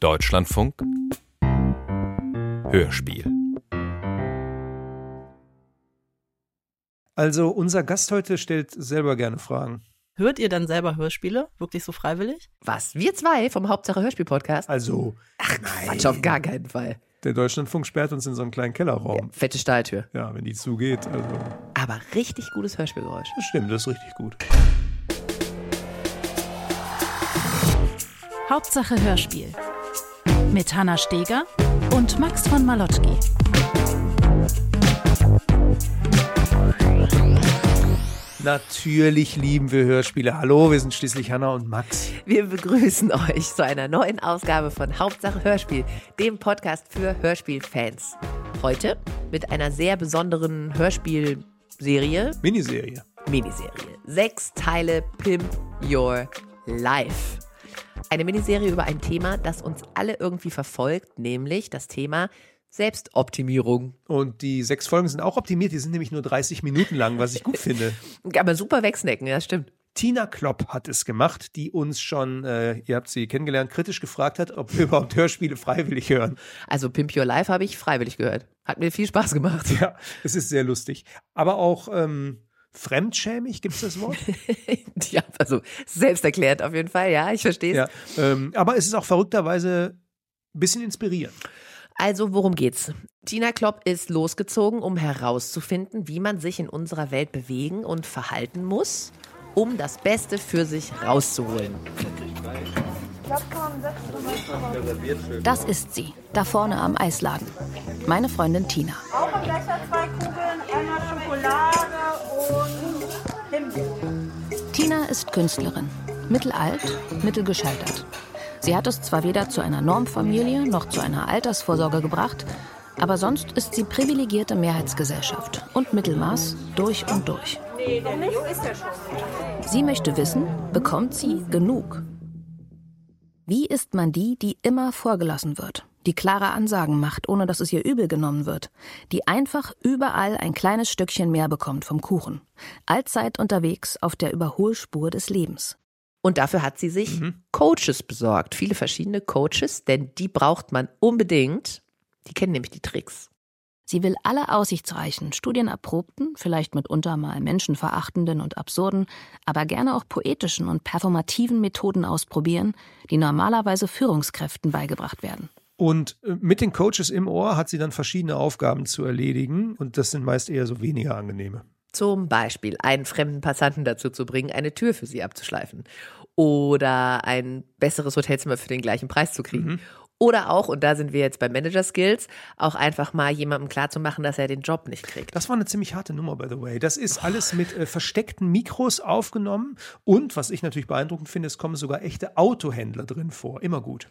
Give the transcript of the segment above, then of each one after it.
Deutschlandfunk Hörspiel Also unser Gast heute stellt selber gerne Fragen. Hört ihr dann selber Hörspiele? Wirklich so freiwillig? Was? Wir zwei vom Hauptsache Hörspiel-Podcast? Also, Ach, Quatsch, auf gar keinen Fall. der Deutschlandfunk sperrt uns in so einen kleinen Kellerraum. Fette Stahltür. Ja, wenn die zugeht. Also, Aber richtig gutes Hörspielgeräusch. das stimmt, das ist richtig gut. Hauptsache Hörspiel. Mit Hanna Steger und Max von Malotki. Natürlich lieben wir Hörspiele. Hallo, wir sind schließlich Hanna und Max. Wir begrüßen euch zu einer neuen Ausgabe von Hauptsache Hörspiel, dem Podcast für Hörspielfans. Heute mit einer sehr besonderen Hörspielserie, Miniserie. Miniserie. Sechs Teile Pimp Your Life. Eine Miniserie über ein Thema, das uns alle irgendwie verfolgt, nämlich das Thema Selbstoptimierung. Und die sechs Folgen sind auch optimiert. Die sind nämlich nur 30 Minuten lang, was ich gut finde. Aber super wegsnacken, ja, stimmt. Tina Klopp hat es gemacht, die uns schon, äh, ihr habt sie kennengelernt, kritisch gefragt hat, ob wir überhaupt Hörspiele freiwillig hören. Also Pimp Your Life habe ich freiwillig gehört. Hat mir viel Spaß gemacht. Ja, es ist sehr lustig. Aber auch ähm, fremdschämig, gibt es das Wort? ja, also selbst erklärt auf jeden Fall, ja, ich verstehe es. Ja, ähm, aber es ist auch verrückterweise ein bisschen inspirierend. Also, worum geht's? Tina Klopp ist losgezogen, um herauszufinden, wie man sich in unserer Welt bewegen und verhalten muss, um das Beste für sich rauszuholen. Das ist sie, da vorne am Eisladen. Meine Freundin Tina. Raucherbecher, zwei Kugeln, einmal Schokolade ist Künstlerin. Mittelalt, mittelgescheitert. Sie hat es zwar weder zu einer Normfamilie noch zu einer Altersvorsorge gebracht, aber sonst ist sie privilegierte Mehrheitsgesellschaft und Mittelmaß durch und durch. Sie möchte wissen, bekommt sie genug? Wie ist man die, die immer vorgelassen wird, die klare Ansagen macht, ohne dass es ihr übel genommen wird, die einfach überall ein kleines Stückchen mehr bekommt vom Kuchen, allzeit unterwegs auf der Überholspur des Lebens? Und dafür hat sie sich Coaches besorgt. Viele verschiedene Coaches, denn die braucht man unbedingt. Die kennen nämlich die Tricks. Sie will alle aussichtsreichen, studienerprobten, vielleicht mitunter mal menschenverachtenden und absurden, aber gerne auch poetischen und performativen Methoden ausprobieren, die normalerweise Führungskräften beigebracht werden. Und äh, mit den Coaches im Ohr hat sie dann verschiedene Aufgaben zu erledigen und das sind meist eher so weniger angenehme. Zum Beispiel einen fremden Passanten dazu zu bringen, eine Tür für sie abzuschleifen. Oder ein besseres Hotelzimmer für den gleichen Preis zu kriegen. Oder auch, und da sind wir jetzt bei Manager Skills, auch einfach mal jemandem klarzumachen, dass er den Job nicht kriegt. Das war eine ziemlich harte Nummer, by the way. Das ist alles mit äh, versteckten Mikros aufgenommen und, was ich natürlich beeindruckend finde, es kommen sogar echte Autohändler drin vor. Immer gut.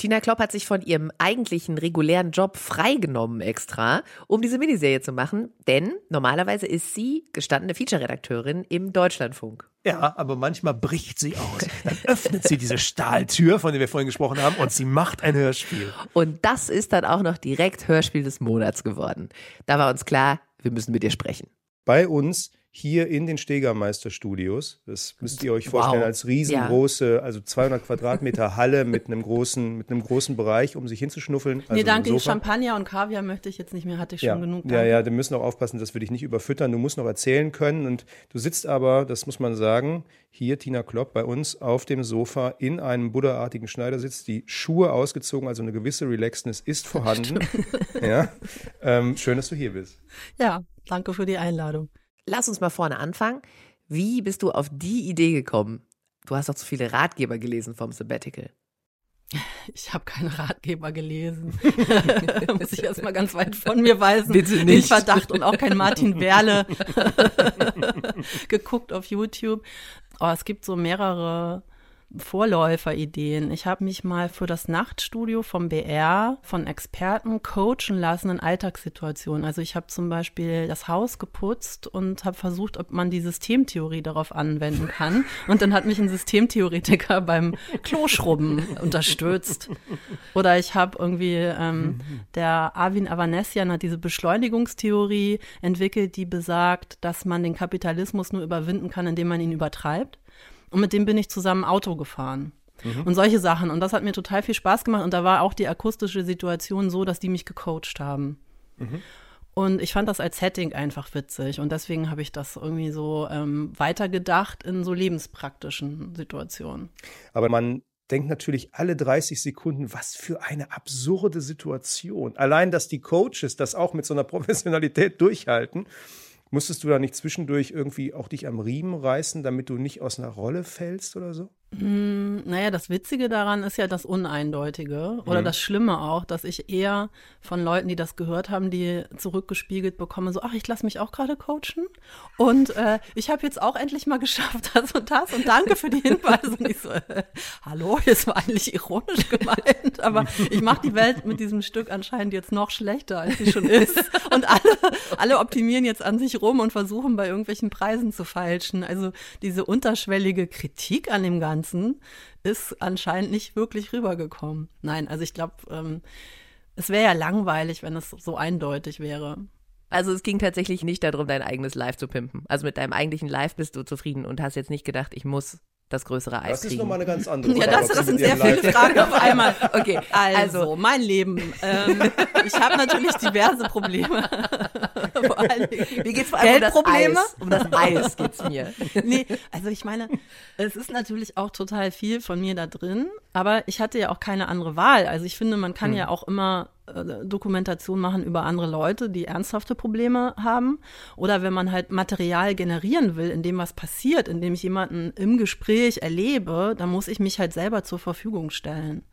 Tina Klopp hat sich von ihrem eigentlichen regulären Job freigenommen extra, um diese Miniserie zu machen, denn normalerweise ist sie gestandene Feature-Redakteurin im Deutschlandfunk. Ja, aber manchmal bricht sie aus. Dann öffnet sie diese Stahltür, von der wir vorhin gesprochen haben, und sie macht ein Hörspiel. Und das ist dann auch noch direkt Hörspiel des Monats geworden. Da war uns klar, wir müssen mit ihr sprechen. bei uns hier in den Stegermeister-Studios. Das müsst ihr euch vorstellen Wow. als riesengroße, also 200 Quadratmeter Halle mit einem großen, mit einem großen Bereich, um sich hinzuschnuffeln. Also nee, danke. Champagner und Kaviar möchte ich jetzt nicht mehr, hatte ich Ja, schon genug. ja, danke. ja, wir müssen auch aufpassen, dass wir dich nicht überfüttern. Du musst noch erzählen können. Und du sitzt aber, das muss man sagen, hier Tina Klopp bei uns auf dem Sofa in einem buddhaartigen Schneidersitz, die Schuhe ausgezogen, also eine gewisse Relaxedness ist vorhanden. ja. Ähm, schön, dass du hier bist. Ja, danke für die Einladung. Lass uns mal vorne anfangen. Wie bist du auf die Idee gekommen? Du hast doch zu viele Ratgeber gelesen vom Sabbatical. Ich habe keine Ratgeber gelesen. Muss ich erstmal ganz weit von mir weisen. Bitte Den nicht. Verdacht und auch kein Martin Werle geguckt auf YouTube. Aber es gibt so mehrere Vorläuferideen. Ich habe mich mal für das Nachtstudio vom BR von Experten coachen lassen in Alltagssituationen. Also ich habe zum Beispiel das Haus geputzt und habe versucht, ob man die Systemtheorie darauf anwenden kann. Und dann hat mich ein Systemtheoretiker beim Kloschrubben unterstützt. Oder ich habe irgendwie, ähm, der Arvin Avanesian hat diese Beschleunigungstheorie entwickelt, die besagt, dass man den Kapitalismus nur überwinden kann, indem man ihn übertreibt. Und mit dem bin ich zusammen Auto gefahren. und solche Sachen. Und das hat mir total viel Spaß gemacht. Und da war auch die akustische Situation so, dass die mich gecoacht haben. Und ich fand das als Setting einfach witzig. Und deswegen habe ich das irgendwie so ähm, weitergedacht in so lebenspraktischen Situationen. Aber man denkt natürlich alle 30 Sekunden, was für eine absurde Situation. Allein, dass die Coaches das auch mit so einer Professionalität durchhalten. Musstest du da nicht zwischendurch irgendwie auch dich am Riemen reißen, damit du nicht aus einer Rolle fällst oder so? Mm, naja, das Witzige daran ist ja das Uneindeutige oder Mhm. das Schlimme auch, dass ich eher von Leuten, die das gehört haben, die zurückgespiegelt bekomme, so, ach, ich lasse mich auch gerade coachen und äh, ich habe jetzt auch endlich mal geschafft, das und das und danke für die Hinweise. Und ich so, äh, hallo, das war eigentlich ironisch gemeint, aber ich mache die Welt mit diesem Stück anscheinend jetzt noch schlechter, als sie schon ist. Und alle, alle optimieren jetzt an sich rum und versuchen bei irgendwelchen Preisen zu feilschen. Also diese unterschwellige Kritik an dem Ganzen ist anscheinend nicht wirklich rübergekommen. Nein, also ich glaube, ähm, es wäre ja langweilig, wenn es so eindeutig wäre. Also es ging tatsächlich nicht darum, dein eigenes Live zu pimpen. Also mit deinem eigentlichen Live bist du zufrieden und hast jetzt nicht gedacht, ich muss das größere Eis Das ist kriegen. nochmal eine ganz andere Ja, Frage, das, ob das sie sind sehr viele Live- Fragen auf einmal. Okay, Also, also mein Leben. Ähm, ich habe natürlich diverse Probleme. Vor allen Dingen mir geht's vor allem um das Geldprobleme. Eis. Um das Eis geht's mir. nee, also ich meine, es ist natürlich auch total viel von mir da drin, aber ich hatte ja auch keine andere Wahl. Also ich finde, man kann ja auch immer Dokumentation machen über andere Leute, die ernsthafte Probleme haben. Oder wenn man halt Material generieren will, in dem was passiert, in dem ich jemanden im Gespräch erlebe, dann muss ich mich halt selber zur Verfügung stellen.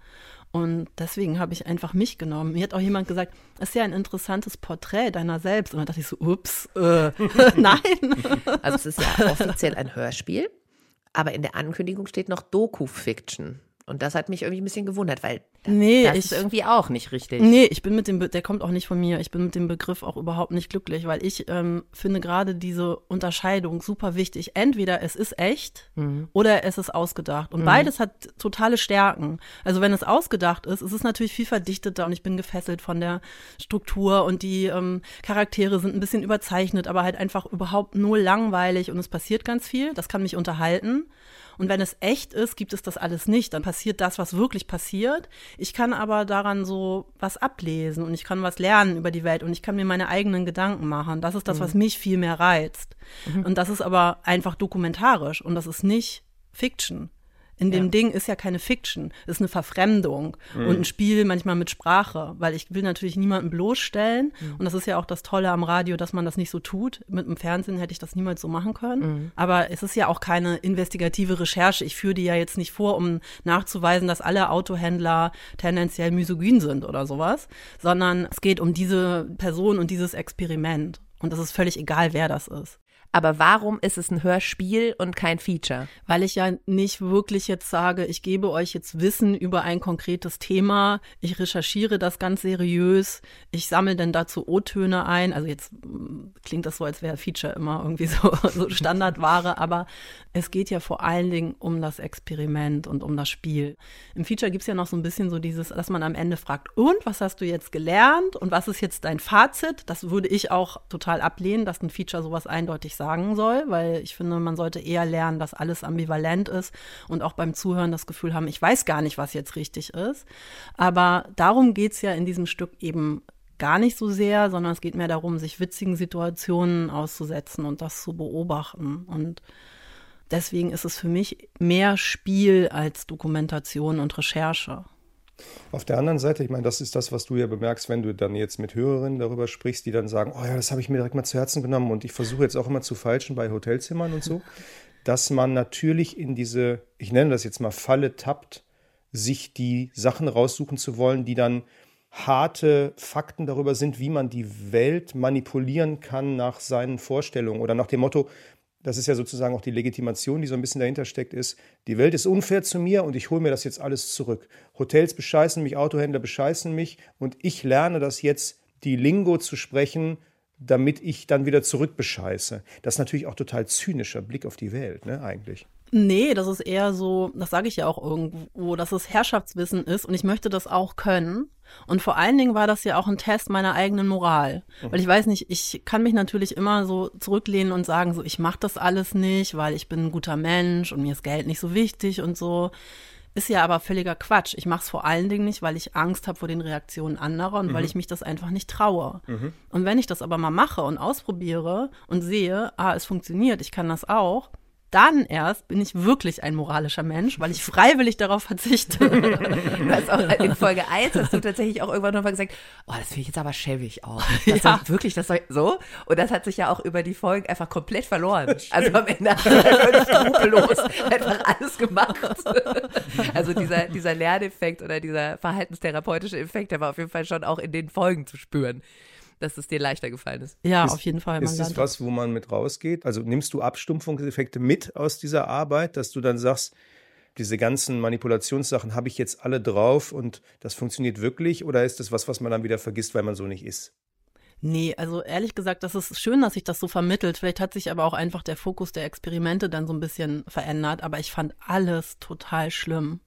Und deswegen habe ich einfach mich genommen. Mir hat auch jemand gesagt, das ist ja ein interessantes Porträt deiner selbst. Und dann dachte ich so, ups, äh, nein. Also es ist ja offiziell ein Hörspiel, aber in der Ankündigung steht noch Doku-Fiction. Und das hat mich irgendwie ein bisschen gewundert, weil Nee, das ich, ist irgendwie auch nicht richtig. Nee, ich bin mit dem, Be der kommt auch nicht von mir. Ich bin mit dem Begriff auch überhaupt nicht glücklich, weil ich ähm, finde gerade diese Unterscheidung super wichtig. Entweder es ist echt oder es ist ausgedacht. Und beides hat totale Stärken. Also wenn es ausgedacht ist, ist es natürlich viel verdichteter und ich bin gefesselt von der Struktur und die ähm, Charaktere sind ein bisschen überzeichnet, aber halt einfach überhaupt null langweilig und es passiert ganz viel. Das kann mich unterhalten. Und wenn es echt ist, gibt es das alles nicht. Dann passiert das, was wirklich passiert. Ich kann aber daran so was ablesen und ich kann was lernen über die Welt und ich kann mir meine eigenen Gedanken machen. Das ist das, was mich viel mehr reizt. Und das ist aber einfach dokumentarisch und das ist nicht Fiction. In dem Ding ist ja keine Fiction, ist eine Verfremdung und ein Spiel manchmal mit Sprache, weil ich will natürlich niemanden bloßstellen und das ist ja auch das Tolle am Radio, dass man das nicht so tut. Mit dem Fernsehen hätte ich das niemals so machen können, aber es ist ja auch keine investigative Recherche. Ich führe die ja jetzt nicht vor, um nachzuweisen, dass alle Autohändler tendenziell misogyn sind oder sowas, sondern es geht um diese Person und dieses Experiment und es ist völlig egal, wer das ist. Aber warum ist es ein Hörspiel und kein Feature? Weil ich ja nicht wirklich jetzt sage, ich gebe euch jetzt Wissen über ein konkretes Thema, ich recherchiere das ganz seriös, ich sammle dann dazu O-Töne ein. Also jetzt mm, klingt das so, als wäre Feature immer irgendwie so, so Standardware, aber es geht ja vor allen Dingen um das Experiment und um das Spiel. Im Feature gibt's ja noch so ein bisschen so dieses, dass man am Ende fragt, und was hast du jetzt gelernt und was ist jetzt dein Fazit? Das würde ich auch total ablehnen, dass ein Feature sowas eindeutig sagen soll, weil ich finde, man sollte eher lernen, dass alles ambivalent ist und auch beim Zuhören das Gefühl haben, ich weiß gar nicht, was jetzt richtig ist. Aber darum geht's ja in diesem Stück eben gar nicht so sehr, sondern es geht mehr darum, sich witzigen Situationen auszusetzen und das zu beobachten. Und deswegen ist es für mich mehr Spiel als Dokumentation und Recherche. Auf der anderen Seite, ich meine, das ist das, was du ja bemerkst, wenn du dann jetzt mit Hörerinnen darüber sprichst, die dann sagen, oh ja, das habe ich mir direkt mal zu Herzen genommen und ich versuche jetzt auch immer zu falschen bei Hotelzimmern und so, dass man natürlich in diese, ich nenne das jetzt mal Falle tappt, sich die Sachen raussuchen zu wollen, die dann harte Fakten darüber sind, wie man die Welt manipulieren kann nach seinen Vorstellungen oder nach dem Motto, das ist ja sozusagen auch die Legitimation, die so ein bisschen dahinter steckt, ist, die Welt ist unfair zu mir und ich hole mir das jetzt alles zurück. Hotels bescheißen mich, Autohändler bescheißen mich und ich lerne das jetzt, die Lingo zu sprechen, damit ich dann wieder zurückbescheiße. Das ist natürlich auch total zynischer Blick auf die Welt, ne, eigentlich. Nee, das ist eher so, das sage ich ja auch irgendwo, dass es Herrschaftswissen ist und ich möchte das auch können. Und vor allen Dingen war das ja auch ein Test meiner eigenen Moral. Weil ich weiß nicht, ich kann mich natürlich immer so zurücklehnen und sagen, so, ich mache das alles nicht, weil ich bin ein guter Mensch und mir ist Geld nicht so wichtig und so. Ist ja aber völliger Quatsch. Ich mache es vor allen Dingen nicht, weil ich Angst habe vor den Reaktionen anderer und Mhm. weil ich mich das einfach nicht traue. Und wenn ich das aber mal mache und ausprobiere und sehe, ah, es funktioniert, ich kann das auch, dann erst bin ich wirklich ein moralischer Mensch, weil ich freiwillig darauf verzichte. Du hast auch in Folge 1 hast du tatsächlich auch irgendwann nochmal gesagt, oh, das finde ich jetzt aber schäbig auch. Das Ja. soll wirklich, das soll so. Und das hat sich ja auch über die Folgen einfach komplett verloren. Also am Ende skrupellos einfach alles gemacht. Also dieser, dieser Lerneffekt oder dieser verhaltenstherapeutische Effekt, der war auf jeden Fall schon auch in den Folgen zu spüren, dass es dir leichter gefallen ist. ja, Ist- auf jeden Fall. Ist das was, wo man mit rausgeht? Also nimmst du Abstumpfungseffekte mit aus dieser Arbeit, dass du dann sagst, diese ganzen Manipulationssachen habe ich jetzt alle drauf und das funktioniert wirklich? Oder ist das was, was man dann wieder vergisst, weil man so nicht ist? Nee, also ehrlich gesagt, das ist schön, dass sich das so vermittelt. Vielleicht hat sich aber auch einfach der Fokus der Experimente dann so ein bisschen verändert. Aber ich fand alles total schlimm.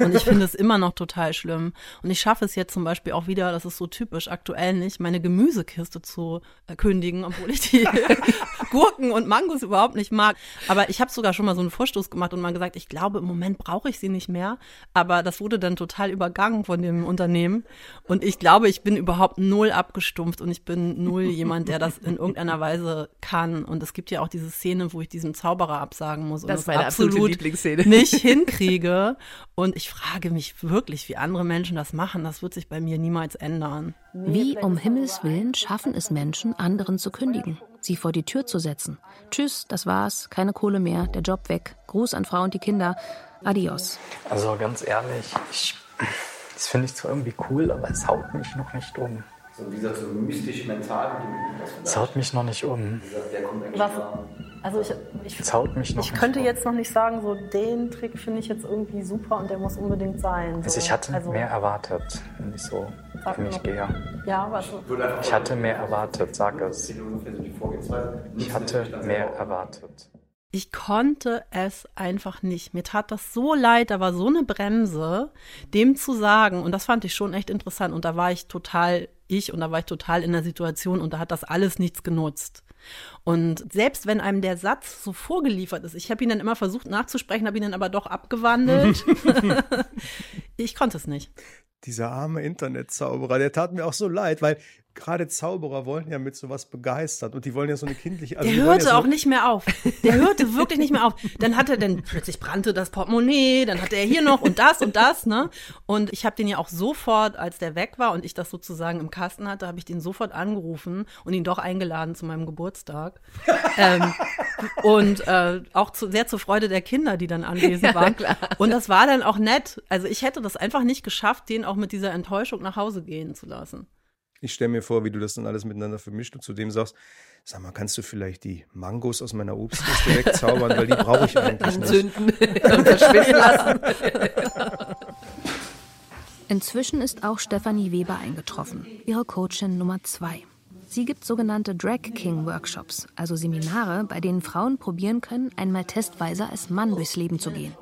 Und ich finde es immer noch total schlimm. Und ich schaffe es jetzt zum Beispiel auch wieder, das ist so typisch aktuell nicht, meine Gemüsekiste zu äh, kündigen, obwohl ich die Gurken und Mangos überhaupt nicht mag. Aber ich habe sogar schon mal so einen Vorstoß gemacht und mal gesagt, ich glaube, im Moment brauche ich sie nicht mehr. Aber das wurde dann total übergangen von dem Unternehmen. Und ich glaube, ich bin überhaupt null abgestumpft und ich bin null jemand, der das in irgendeiner Weise kann. Und es gibt ja auch diese Szene, wo ich diesem Zauberer absagen muss. Und Das absolute absolut Lieblingsszene. nicht hinkriege. Und ich frage mich wirklich, wie andere Menschen das machen. Das wird sich bei mir niemals ändern. Wie um Himmels Willen schaffen es Menschen, anderen zu kündigen, sie vor die Tür zu setzen. Tschüss, das war's, keine Kohle mehr, der Job weg. Gruß an Frau und die Kinder. Adios. Also ganz ehrlich, ich, das finde ich zwar irgendwie cool, aber es haut mich noch nicht um. So dieser so mystisch mental. Es haut mich noch nicht um. Was, also ich, ich, ich nicht könnte um. jetzt noch nicht sagen, so den Trick finde ich jetzt irgendwie super und der muss unbedingt sein. So. Also ich hatte also, mehr erwartet, wenn ich so Sag für mich noch. gehe. Ja, was? Ich hatte mehr erwartet, sag es. Ich hatte mehr erwartet. Ich konnte es einfach nicht. Mir tat das so leid, da war so eine Bremse, dem zu sagen. Und das fand ich schon echt interessant. Und da war ich total ich und da war ich total in der Situation und da hat das alles nichts genutzt. Und selbst wenn einem der Satz so vorgeliefert ist, ich habe ihn dann immer versucht nachzusprechen, habe ihn dann aber doch abgewandelt. ich konnte es nicht. Dieser arme Internetzauberer, der tat mir auch so leid, weil gerade Zauberer wollen ja mit sowas begeistern und die wollen ja so eine kindliche. Also Der hörte ja so, auch nicht mehr auf. Der hörte wirklich nicht mehr auf. Dann hatte dann plötzlich brannte das Portemonnaie, dann hatte er hier noch und das und das, ne? Und ich habe den ja auch sofort, als der weg war und ich das sozusagen im Kasten hatte, habe ich den sofort angerufen und ihn doch eingeladen zu meinem Geburtstag. ähm, und äh, auch zu, sehr zur Freude der Kinder, die dann anwesend Ja, waren. klar. Und das war dann auch nett. Also ich hätte das einfach nicht geschafft, den auch mit dieser Enttäuschung nach Hause gehen zu lassen. Ich stelle mir vor, wie du das dann alles miteinander vermischt und zu dem sagst, sag mal, kannst du vielleicht die Mangos aus meiner Obstliste wegzaubern, weil die brauche ich eigentlich nicht. Zünden und verschwinden lassen. Inzwischen ist auch Stefanie Weber eingetroffen, ihre Coachin Nummer zwei. Sie gibt sogenannte Drag King Workshops, also Seminare, bei denen Frauen probieren können, einmal testweise als Mann durchs Leben zu gehen.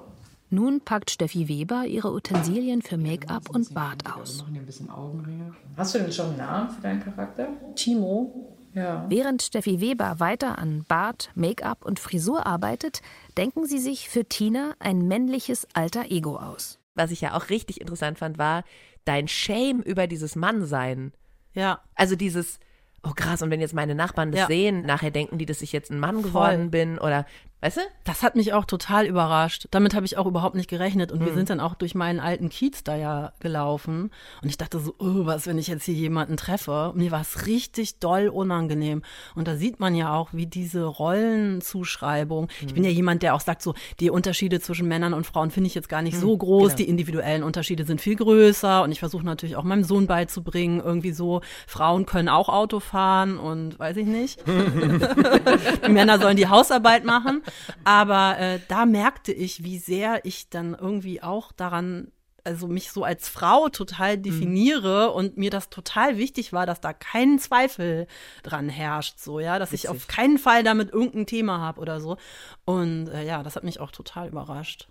Nun packt Steffi Weber ihre Utensilien für Make-up und Bart aus. Ein bisschen Augenringe. Hast du denn schon einen Namen für deinen Charakter? Timo, Ja. Während Steffi Weber weiter an Bart, Make-up und Frisur arbeitet, denken sie sich für Tina ein männliches alter Ego aus. Was ich ja auch richtig interessant fand, war dein Shame über dieses Mannsein. Ja. Also dieses, oh krass, und wenn jetzt meine Nachbarn das Ja. sehen, nachher denken die, dass ich jetzt ein Mann Voll. geworden bin oder, weißt du? Das hat mich auch total überrascht. Damit habe ich auch überhaupt nicht gerechnet. Und wir Mhm. sind dann auch durch meinen alten Kiez da ja gelaufen. Und ich dachte so, oh, was, wenn ich jetzt hier jemanden treffe? Und mir war es richtig doll unangenehm. Und da sieht man ja auch, wie diese Rollenzuschreibung. Ich Mhm. bin ja jemand, der auch sagt, so, die Unterschiede zwischen Männern und Frauen finde ich jetzt gar nicht so groß. genau. Die individuellen Unterschiede sind viel größer. Und ich versuche natürlich auch meinem Sohn beizubringen, irgendwie so, Frauen können auch Auto fahren und weiß ich nicht. Die Männer sollen die Hausarbeit machen. Aber äh, da merkte ich, wie sehr ich dann irgendwie auch daran, also mich so als Frau total definiere und mir das total wichtig war, dass da kein Zweifel dran herrscht, so, ja, dass ich auf keinen Fall damit irgendein Thema habe oder so. Und äh, ja, das hat mich auch total überrascht.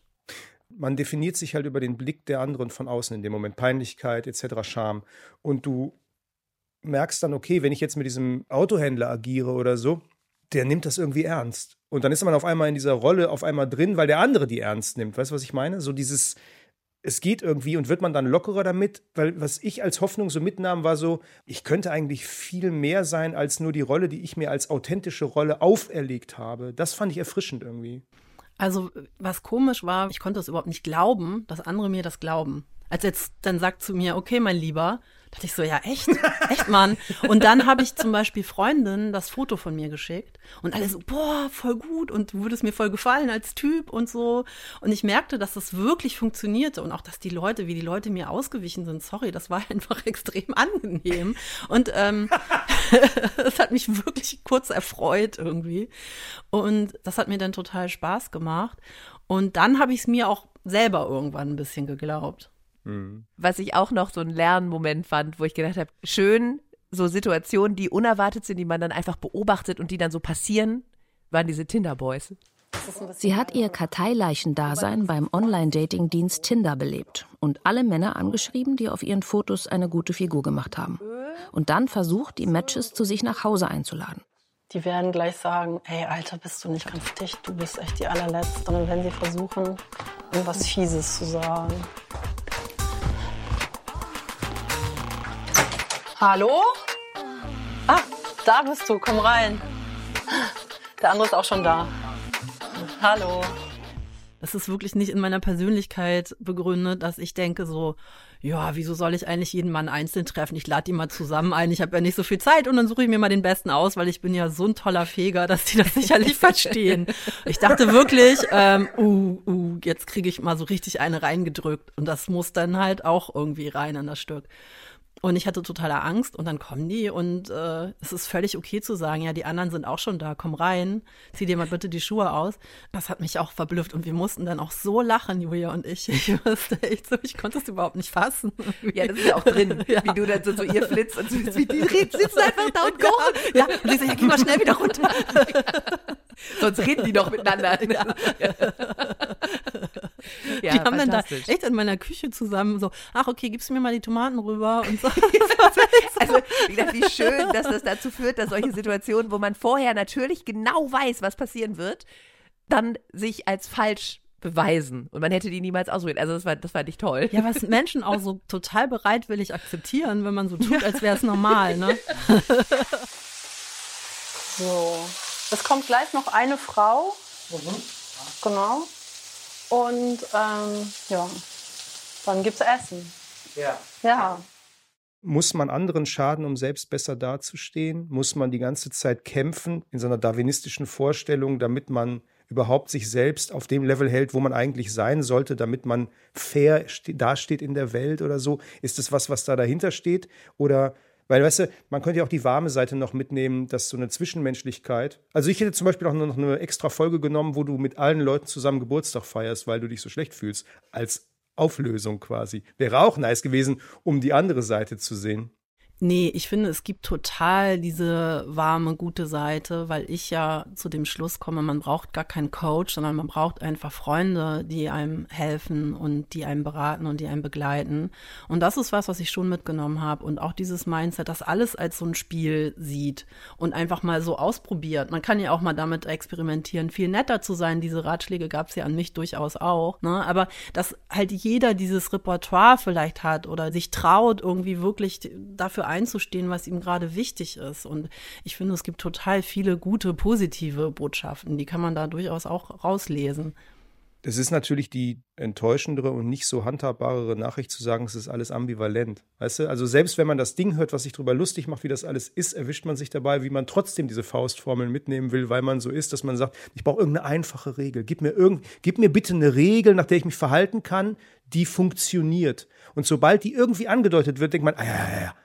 Man definiert sich halt über den Blick der anderen von außen in dem Moment, Peinlichkeit etc., Scham. Und du merkst dann, okay, wenn ich jetzt mit diesem Autohändler agiere oder so, der nimmt das irgendwie ernst. Und dann ist man auf einmal in dieser Rolle auf einmal drin, weil der andere die ernst nimmt. Weißt du, was ich meine? So dieses, es geht irgendwie und wird man dann lockerer damit? Weil was ich als Hoffnung so mitnahm, war so, ich könnte eigentlich viel mehr sein als nur die Rolle, die ich mir als authentische Rolle auferlegt habe. Das fand ich erfrischend irgendwie. Also, was komisch war, ich konnte es überhaupt nicht glauben, dass andere mir das glauben. Als jetzt dann sagt zu mir, okay, mein Lieber, dachte ich so, ja, echt? Echt, Mann? Und dann habe ich zum Beispiel Freundinnen das Foto von mir geschickt und alle so, boah, voll gut und du würdest mir voll gefallen als Typ und so. Und ich merkte, dass das wirklich funktionierte und auch, dass die Leute, wie die Leute mir ausgewichen sind, sorry, das war einfach extrem angenehm. Und ähm, das hat mich wirklich kurz erfreut irgendwie. Und das hat mir dann total Spaß gemacht. Und dann habe ich es mir auch selber irgendwann ein bisschen geglaubt. Mhm. Was ich auch noch so ein Lernmoment fand, wo ich gedacht habe, schön, so Situationen, die unerwartet sind, die man dann einfach beobachtet und die dann so passieren, waren diese Tinder-Boys. Sie hat ihr Karteileichendasein beim Online-Dating-Dienst Tinder belebt und alle Männer angeschrieben, die auf ihren Fotos eine gute Figur gemacht haben. Und dann versucht, die Matches zu sich nach Hause einzuladen. Die werden gleich sagen, hey Alter, bist du nicht ganz dicht, du bist echt die allerletzte. Und dann werden sie versuchen, irgendwas Fieses zu sagen. Hallo? Ah, da bist du, komm rein. Der andere ist auch schon da. Hallo. Das ist wirklich nicht in meiner Persönlichkeit begründet, dass ich denke so, ja, wieso soll ich eigentlich jeden Mann einzeln treffen? Ich lade die mal zusammen ein, ich habe ja nicht so viel Zeit und dann suche ich mir mal den Besten aus, weil ich bin ja so ein toller Feger, dass die das sicherlich verstehen. Ich dachte wirklich, ähm, uh, uh, jetzt kriege ich mal so richtig eine reingedrückt und das muss dann halt auch irgendwie rein in das Stück. Und ich hatte totale Angst und dann kommen die und äh, es ist völlig okay zu sagen, ja, die anderen sind auch schon da, komm rein, zieh dir mal bitte die Schuhe aus. Das hat mich auch verblüfft und wir mussten dann auch so lachen, Julia und ich. Ich wusste echt so, ich konnte es überhaupt nicht fassen. Ja, das ist ja auch drin, ja. wie du dann so zu ihr flitzt und so, wie die sitzen einfach da und kochen. Ja, und sie so, ja, geh mal schnell wieder runter. Sonst reden die doch miteinander. Ja. ja die haben dann da echt in meiner Küche zusammen so, ach okay, gibst du mir mal die Tomaten rüber und so. also, wie schön, dass das dazu führt, dass solche Situationen, wo man vorher natürlich genau weiß, was passieren wird, dann sich als falsch beweisen. Und man hätte die niemals ausprobiert. Also das war, das fand ich toll. Ja, was Menschen auch so total bereitwillig akzeptieren, wenn man so tut, als wäre es normal, ne? So. Es kommt gleich noch eine Frau. Mhm. Genau. Und ähm, ja, dann gibt's Essen. Ja. Ja. Muss man anderen schaden, um selbst besser dazustehen? Muss man die ganze Zeit kämpfen in so einer darwinistischen Vorstellung, damit man überhaupt sich selbst auf dem Level hält, wo man eigentlich sein sollte, damit man fair dasteht in der Welt oder so? Ist das was, was da dahinter steht? Oder weil, weißt du, man könnte ja auch die warme Seite noch mitnehmen, dass so eine Zwischenmenschlichkeit. Also ich hätte zum Beispiel auch noch eine extra Folge genommen, wo du mit allen Leuten zusammen Geburtstag feierst, weil du dich so schlecht fühlst. Als Auflösung quasi. Wäre auch nice gewesen, um die andere Seite zu sehen. Nee, ich finde, es gibt total diese warme, gute Seite, weil ich ja zu dem Schluss komme, man braucht gar keinen Coach, sondern man braucht einfach Freunde, die einem helfen und die einem beraten und die einem begleiten. Und das ist was, was ich schon mitgenommen habe. Und auch dieses Mindset, das alles als so ein Spiel sieht und einfach mal so ausprobiert. Man kann ja auch mal damit experimentieren, viel netter zu sein. Diese Ratschläge gab es ja an mich durchaus auch. Ne? Aber dass halt jeder dieses Repertoire vielleicht hat oder sich traut, irgendwie wirklich dafür einzustehen, was ihm gerade wichtig ist. Und ich finde, es gibt total viele gute, positive Botschaften. Die kann man da durchaus auch rauslesen. Das ist natürlich die enttäuschendere und nicht so handhabbarere Nachricht zu sagen, es ist alles ambivalent. Weißt du, also selbst wenn man das Ding hört, was sich darüber lustig macht, wie das alles ist, erwischt man sich dabei, wie man trotzdem diese Faustformeln mitnehmen will, weil man so ist, dass man sagt, ich brauche irgendeine einfache Regel. Gib mir, irgend, gib mir bitte eine Regel, nach der ich mich verhalten kann, die funktioniert. Und sobald die irgendwie angedeutet wird, denkt man, ah ja, ja, ja,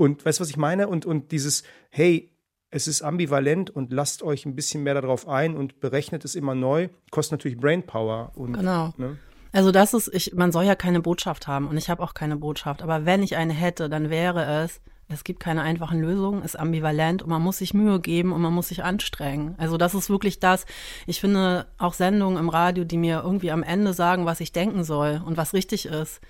und weißt du, was ich meine? Und, und dieses, hey, es ist ambivalent und lasst euch ein bisschen mehr darauf ein und berechnet es immer neu, kostet natürlich Brainpower. Und, genau. Ne? Also das ist, ich, man soll ja keine Botschaft haben und ich habe auch keine Botschaft. Aber wenn ich eine hätte, dann wäre es, es gibt keine einfachen Lösungen, ist ambivalent und man muss sich Mühe geben und man muss sich anstrengen. Also das ist wirklich das. Ich finde auch Sendungen im Radio, die mir irgendwie am Ende sagen, was ich denken soll und was richtig ist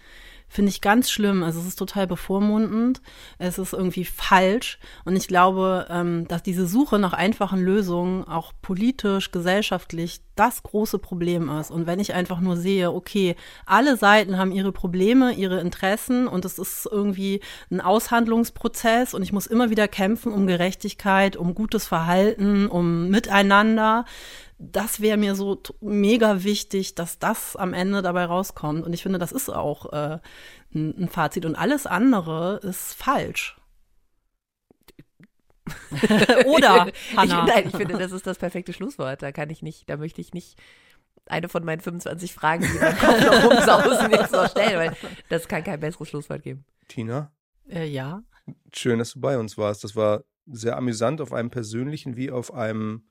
finde ich ganz schlimm. Also es ist total bevormundend, es ist irgendwie falsch und ich glaube, ähm, dass diese Suche nach einfachen Lösungen auch politisch, gesellschaftlich das große Problem ist. Und wenn ich einfach nur sehe, okay, alle Seiten haben ihre Probleme, ihre Interessen und es ist irgendwie ein Aushandlungsprozess und ich muss immer wieder kämpfen um Gerechtigkeit, um gutes Verhalten, um Miteinander, das wäre mir so mega wichtig, dass das am Ende dabei rauskommt. Und ich finde, das ist auch äh, ein, ein Fazit. Und alles andere ist falsch. Oder, Hannah. Ich, nein, ich finde, das ist das perfekte Schlusswort. Da kann ich nicht, da möchte ich nicht eine von meinen 25 Fragen, die man noch rumsausen, jetzt noch stellen, weil das kann kein besseres Schlusswort geben. Tina? Äh, ja. Schön, dass du bei uns warst. Das war sehr amüsant auf einem persönlichen wie auf einem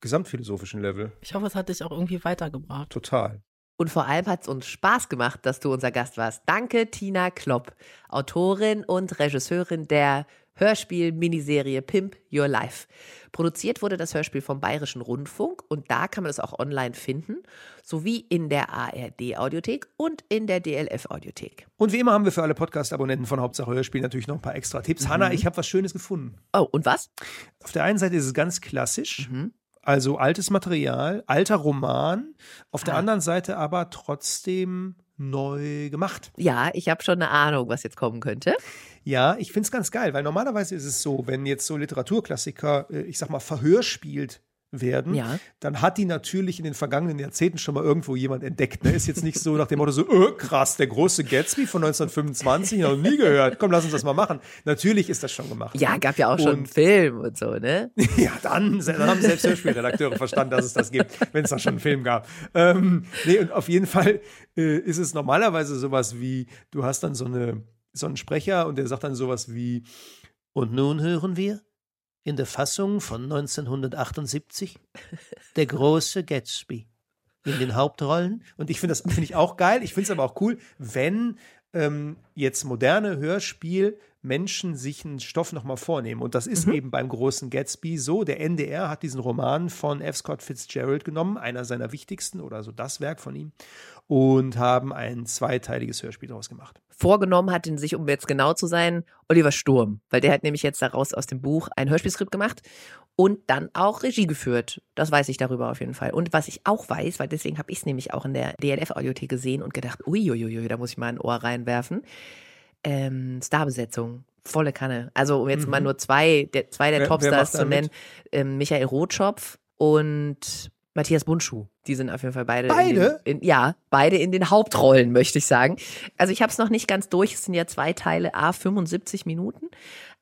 gesamtphilosophischen Level. Ich hoffe, es hat dich auch irgendwie weitergebracht. Total. Und vor allem hat es uns Spaß gemacht, dass du unser Gast warst. Danke, Tina Klopp, Autorin und Regisseurin der Hörspiel-Miniserie Pimp Your Life. Produziert wurde das Hörspiel vom Bayerischen Rundfunk und da kann man es auch online finden, sowie in der ARD-Audiothek und in der DLF-Audiothek. Und wie immer haben wir für alle Podcast-Abonnenten von Hauptsache Hörspiel natürlich noch ein paar extra Tipps. Mhm. Hanna, ich habe was Schönes gefunden. Oh, und was? Auf der einen Seite ist es ganz klassisch. Mhm. Also altes Material, alter Roman, auf der ah. anderen Seite aber trotzdem neu gemacht. Ja, ich habe schon eine Ahnung, was jetzt kommen könnte. Ja, ich finde es ganz geil, weil normalerweise ist es so, wenn jetzt so Literaturklassiker, äh, ich sag mal, Verhör spielt werden, ja. dann hat die natürlich in den vergangenen Jahrzehnten schon mal irgendwo jemand entdeckt. Ne? Ist jetzt nicht so nach dem Motto so, öh, krass, der große Gatsby von 1925, noch nie gehört. Komm, lass uns das mal machen. Natürlich ist das schon gemacht. Ja, ne? gab ja auch schon einen Film und so, ne? ja, dann, dann haben selbst Hörspielredakteure verstanden, dass es das gibt, wenn es da schon einen Film gab. Ähm, nee, und auf jeden Fall äh, ist es normalerweise sowas wie, du hast dann so, eine, so einen Sprecher und der sagt dann sowas wie, und nun hören wir in der Fassung von 1978 Der große Gatsby in den Hauptrollen. Und ich finde das finde ich auch geil. Ich finde es aber auch cool, wenn ähm, jetzt moderne Hörspiel Menschen sich einen Stoff nochmal vornehmen. Und das ist mhm. eben beim großen Gatsby so. Der NDR hat diesen Roman von F. Scott Fitzgerald genommen, einer seiner wichtigsten oder so das Werk von ihm, und haben ein zweiteiliges Hörspiel daraus gemacht. Vorgenommen hat ihn sich, um jetzt genau zu sein, Oliver Sturm, weil der hat nämlich jetzt daraus aus dem Buch ein Hörspielskript gemacht und dann auch Regie geführt. Das weiß ich darüber auf jeden Fall. Und was ich auch weiß, weil deswegen habe ich es nämlich auch in der DLF-Audiothek gesehen und gedacht, uiuiui, da muss ich mal ein Ohr reinwerfen ähm, Starbesetzung. Volle Kanne. Also, um jetzt mhm. mal nur zwei der, zwei der wer, Topstars wer zu nennen: ähm, Michael Rotschopf und Matthias Bundschuh. Die sind auf jeden Fall beide. Beide? In den, in, ja, beide in den Hauptrollen, möchte ich sagen. Also, ich habe es noch nicht ganz durch. Es sind ja zwei Teile, a 75 Minuten.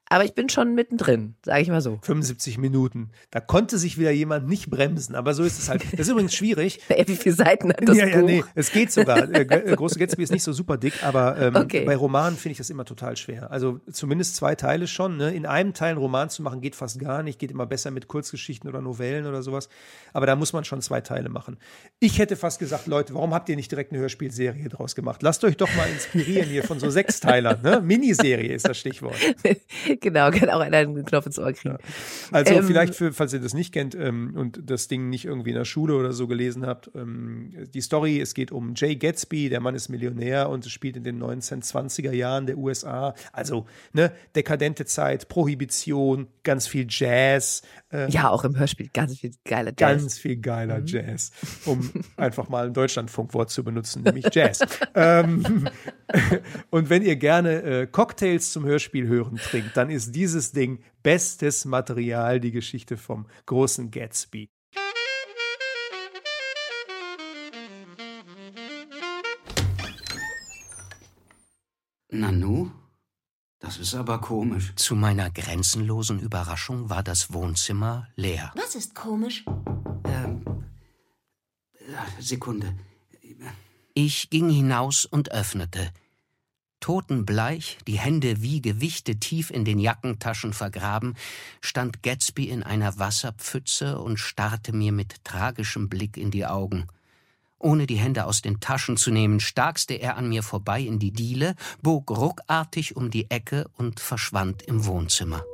Aber ich bin schon mittendrin, sage ich mal so. 75 Minuten. Da konnte sich wieder jemand nicht bremsen, aber so ist es halt. Das ist übrigens schwierig. Wie viele Seiten hat das ja, Buch? Ja, nee, es geht sogar. Äh, äh, Große Gatsby ist nicht so super dick, aber ähm, okay. bei Romanen finde ich das immer total schwer. Also zumindest zwei Teile schon. Ne? In einem Teil einen Roman zu machen, geht fast gar nicht. Geht immer besser mit Kurzgeschichten oder Novellen oder sowas. Aber da muss man schon zwei Teile machen. Ich hätte fast gesagt, Leute, warum habt ihr nicht direkt eine Hörspielserie draus gemacht? Lasst euch doch mal inspirieren hier von so Sechsteilern. Ne? Miniserie ist das Stichwort. genau, kann auch einer einen Knopf ins Ohr kriegen. Ja. Also ähm, vielleicht, für, falls ihr das nicht kennt ähm, und das Ding nicht irgendwie in der Schule oder so gelesen habt, ähm, die Story, es geht um Jay Gatsby, der Mann ist Millionär und spielt in den 1920er Jahren der USA. Also ne, dekadente Zeit, Prohibition, ganz viel Jazz. Ähm, ja, auch im Hörspiel ganz viel geiler Jazz. Ganz viel geiler mhm. Jazz, um einfach mal ein Deutschlandfunkwort zu benutzen, nämlich Jazz. Ähm, und wenn ihr gerne äh, Cocktails zum Hörspiel hören trinkt, dann ist dieses Ding bestes Material, die Geschichte vom großen Gatsby. Nanu? Das ist aber komisch. Zu meiner grenzenlosen Überraschung war das Wohnzimmer leer. Was ist komisch? Ähm. Sekunde. Ich ging hinaus und öffnete. Totenbleich, die Hände wie Gewichte tief in den Jackentaschen vergraben, stand Gatsby in einer Wasserpfütze und starrte mir mit tragischem Blick in die Augen. Ohne die Hände aus den Taschen zu nehmen, starkste er an mir vorbei in die Diele, bog ruckartig um die Ecke und verschwand im Wohnzimmer.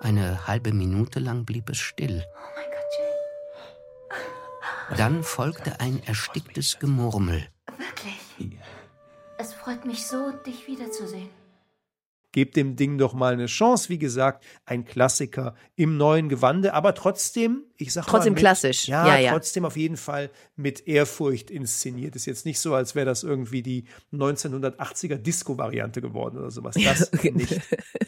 Eine halbe Minute lang blieb es still. Oh mein Gott, Jay. Dann folgte ein ersticktes Gemurmel. Wirklich? Es freut mich so, dich wiederzusehen. Gebt dem Ding doch mal eine Chance. Wie gesagt, ein Klassiker im neuen Gewande, aber trotzdem, ich sag Trotzdem mal. Mit, klassisch. Ja, Ja, ja. trotzdem auf jeden Fall mit Ehrfurcht inszeniert. Ist jetzt nicht so, als wäre das irgendwie die 1980er Disco-Variante geworden oder sowas. Das nicht.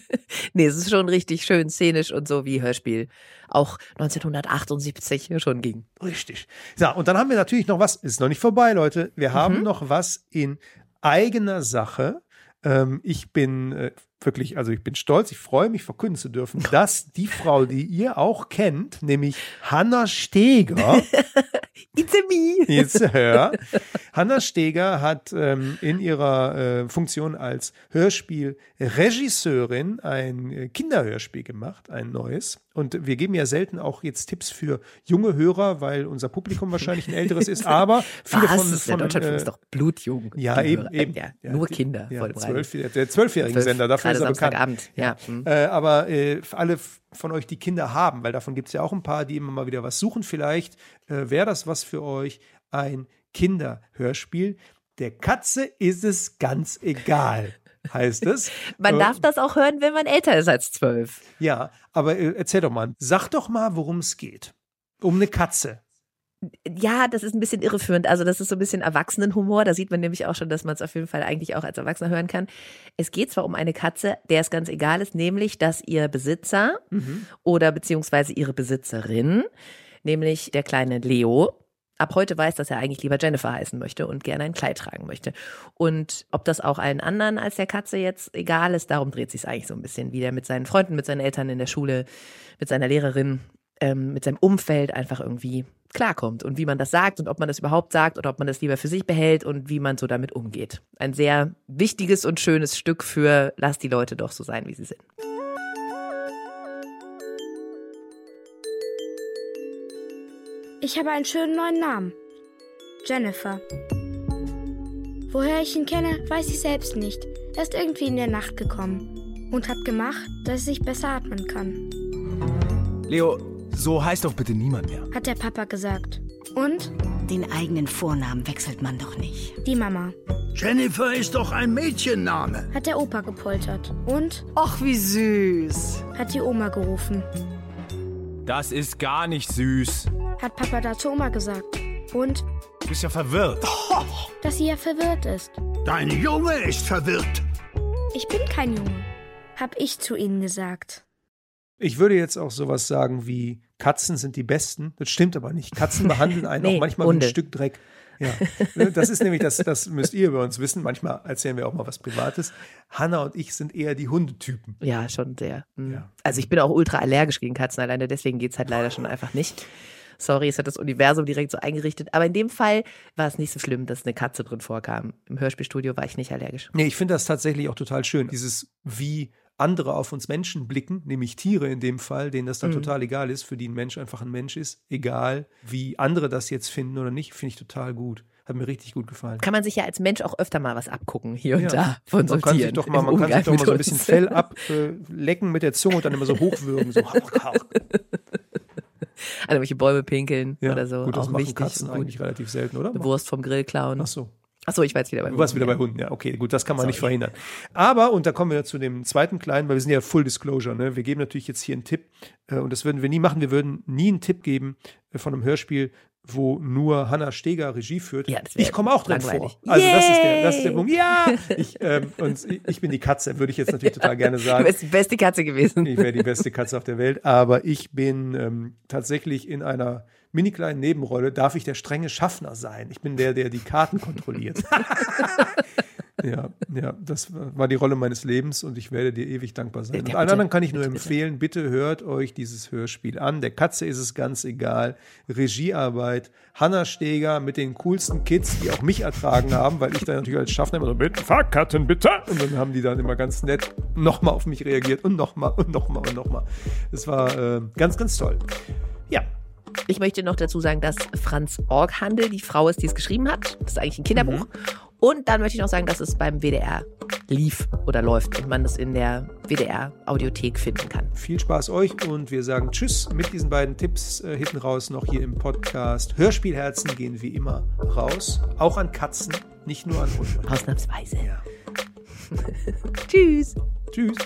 nee, es ist schon richtig schön szenisch und so wie Hörspiel auch 1978 schon ging. Richtig. So, und dann haben wir natürlich noch was, ist noch nicht vorbei, Leute. Wir haben Mhm. noch was in eigener Sache. Ähm, ich bin äh, wirklich, also ich bin stolz, ich freue mich, verkünden zu dürfen, dass die Frau, die ihr auch kennt, nämlich Hanna Steger, It's a me. Jetzt hör. Hanna Steger hat ähm, in ihrer äh, Funktion als Hörspielregisseurin ein äh, Kinderhörspiel gemacht, ein neues. Und wir geben ja selten auch jetzt Tipps für junge Hörer, weil unser Publikum wahrscheinlich ein älteres ist. Aber viele Was? von, Der von Deutschlandfunk ist doch blutjung. Ja, eben, eben. Ja, Ja, nur die- Kinder ja, zwölf, der zwölfjährigen Zwölf, Sender, dafür ist er bekannt. Samstagabend, ja. Mhm. Äh, aber äh, alle von euch, die Kinder haben, weil davon gibt es ja auch ein paar, die immer mal wieder was suchen, vielleicht äh, wäre das was für euch, ein Kinderhörspiel. Der Katze ist es ganz egal, heißt es. Man darf das auch hören, wenn man älter ist als zwölf. Ja, aber äh, erzähl doch mal, sag doch mal, worum es geht. Um eine Katze. Ja, das ist ein bisschen irreführend. Also das ist so ein bisschen Erwachsenenhumor. Da sieht man nämlich auch schon, dass man es auf jeden Fall eigentlich auch als Erwachsener hören kann. Es geht zwar um eine Katze, der es ganz egal ist, nämlich, dass ihr Besitzer oder beziehungsweise ihre Besitzerin, nämlich der kleine Leo, ab heute weiß, dass er eigentlich lieber Jennifer heißen möchte und gerne ein Kleid tragen möchte. Und ob das auch allen anderen als der Katze jetzt egal ist, darum dreht sich es eigentlich so ein bisschen, wie der mit seinen Freunden, mit seinen Eltern in der Schule, mit seiner Lehrerin, ähm, mit seinem Umfeld einfach irgendwie klarkommt und wie man das sagt und ob man das überhaupt sagt oder ob man das lieber für sich behält und wie man so damit umgeht. Ein sehr wichtiges und schönes Stück für lass die Leute doch so sein, wie sie sind. Ich habe einen schönen neuen Namen. Jennifer. Woher ich ihn kenne, weiß ich selbst nicht. Er ist irgendwie in der Nacht gekommen und hat gemacht, dass ich besser atmen kann, Leo, so heißt doch bitte niemand mehr. hat der Papa gesagt. Und? Den eigenen Vornamen wechselt man doch nicht. Die Mama. Jennifer ist doch ein Mädchenname. Hat der Opa gepoltert. Und? Ach, wie süß. Hat die Oma gerufen. Das ist gar nicht süß. Hat Papa dazu Oma gesagt. Und? Du bist ja verwirrt. Dass sie ja verwirrt ist. Dein Junge ist verwirrt. Ich bin kein Junge. Hab ich zu ihnen gesagt. Ich würde jetzt auch sowas sagen wie Katzen sind die Besten. Das stimmt aber nicht. Katzen behandeln einen Nee, auch manchmal wie Hunde. ein Stück Dreck. Ja, Ne, das ist nämlich, das, das müsst ihr über uns wissen. Manchmal erzählen wir auch mal was Privates. Hanna und ich sind eher die Hundetypen. Ja, schon sehr. Mhm. Also ich bin auch ultra allergisch gegen Katzen alleine, deswegen geht's halt leider schon einfach nicht. Sorry, es hat das Universum direkt so eingerichtet. Aber in dem Fall war es nicht so schlimm, dass eine Katze drin vorkam. Im Hörspielstudio war ich nicht allergisch. Nee, ich finde das tatsächlich auch total schön. Dieses, wie andere auf uns Menschen blicken, nämlich Tiere in dem Fall, denen das dann Mhm. total egal ist, für die ein Mensch einfach ein Mensch ist, egal wie andere das jetzt finden oder nicht, finde ich total gut. Hat mir richtig gut gefallen. Kann man sich ja als Mensch auch öfter mal was abgucken, hier und Ja. da, von so man kann sich Tieren. doch mal, man kann sich Umgang doch mal so ein bisschen Fell ablecken mit der Zunge und dann immer so hochwürgen. So. An irgendwelche Bäume pinkeln Ja, oder so. gut, das auch machen wichtig. Katzen eigentlich relativ selten, oder? Eine Wurst vom Grill klauen. Ach so. Achso, ich war jetzt wieder bei Du warst wieder bei Hunden, ja, okay, gut, das kann man nicht verhindern. Aber, und da kommen wir zu dem zweiten kleinen, weil wir sind ja Full Disclosure, ne? Wir geben natürlich jetzt hier einen Tipp, äh, und das würden wir nie machen. Wir würden nie einen Tipp geben äh, von einem Hörspiel, wo nur Hanna Steger Regie führt. Ja, ich komme auch drin langweilig. vor. Also das ist der, das ist der! Punkt. Ja! Ich, ähm, und ich, bin die Katze, würde ich jetzt natürlich total gerne Du sagen. bist die beste Katze gewesen. Ich wäre die beste Katze auf der Welt, aber ich bin ähm, tatsächlich in einer mini kleinen Nebenrolle, darf ich der strenge Schaffner sein. Ich bin der, der die Karten kontrolliert. ja, ja, das war die Rolle meines Lebens und ich werde dir ewig dankbar sein. Ja, und bitte. allen anderen kann ich nur Bitte, bitte. empfehlen, bitte hört euch dieses Hörspiel an. Der Katze ist es ganz egal. Regiearbeit, Hanna Steger mit den coolsten Kids, die auch mich ertragen haben, weil ich dann natürlich als Schaffner immer so, bitte, Fahrkarten, bitte. Und dann haben die dann immer ganz nett nochmal auf mich reagiert und nochmal und nochmal und nochmal. Das war äh, ganz, ganz toll. Ja, Ich möchte noch dazu sagen, dass Franz Orghandel die Frau ist, die es geschrieben hat. Das ist eigentlich ein Kinderbuch. Und dann möchte ich noch sagen, dass es beim WDR lief oder läuft und man es in der WDR-Audiothek finden kann. Viel Spaß euch und wir sagen Tschüss mit diesen beiden Tipps äh, hinten raus noch hier im Podcast. Hörspielherzen gehen wie immer raus, auch an Katzen, nicht nur an Hunde. Ausnahmsweise. Ja. Tschüss. Tschüss.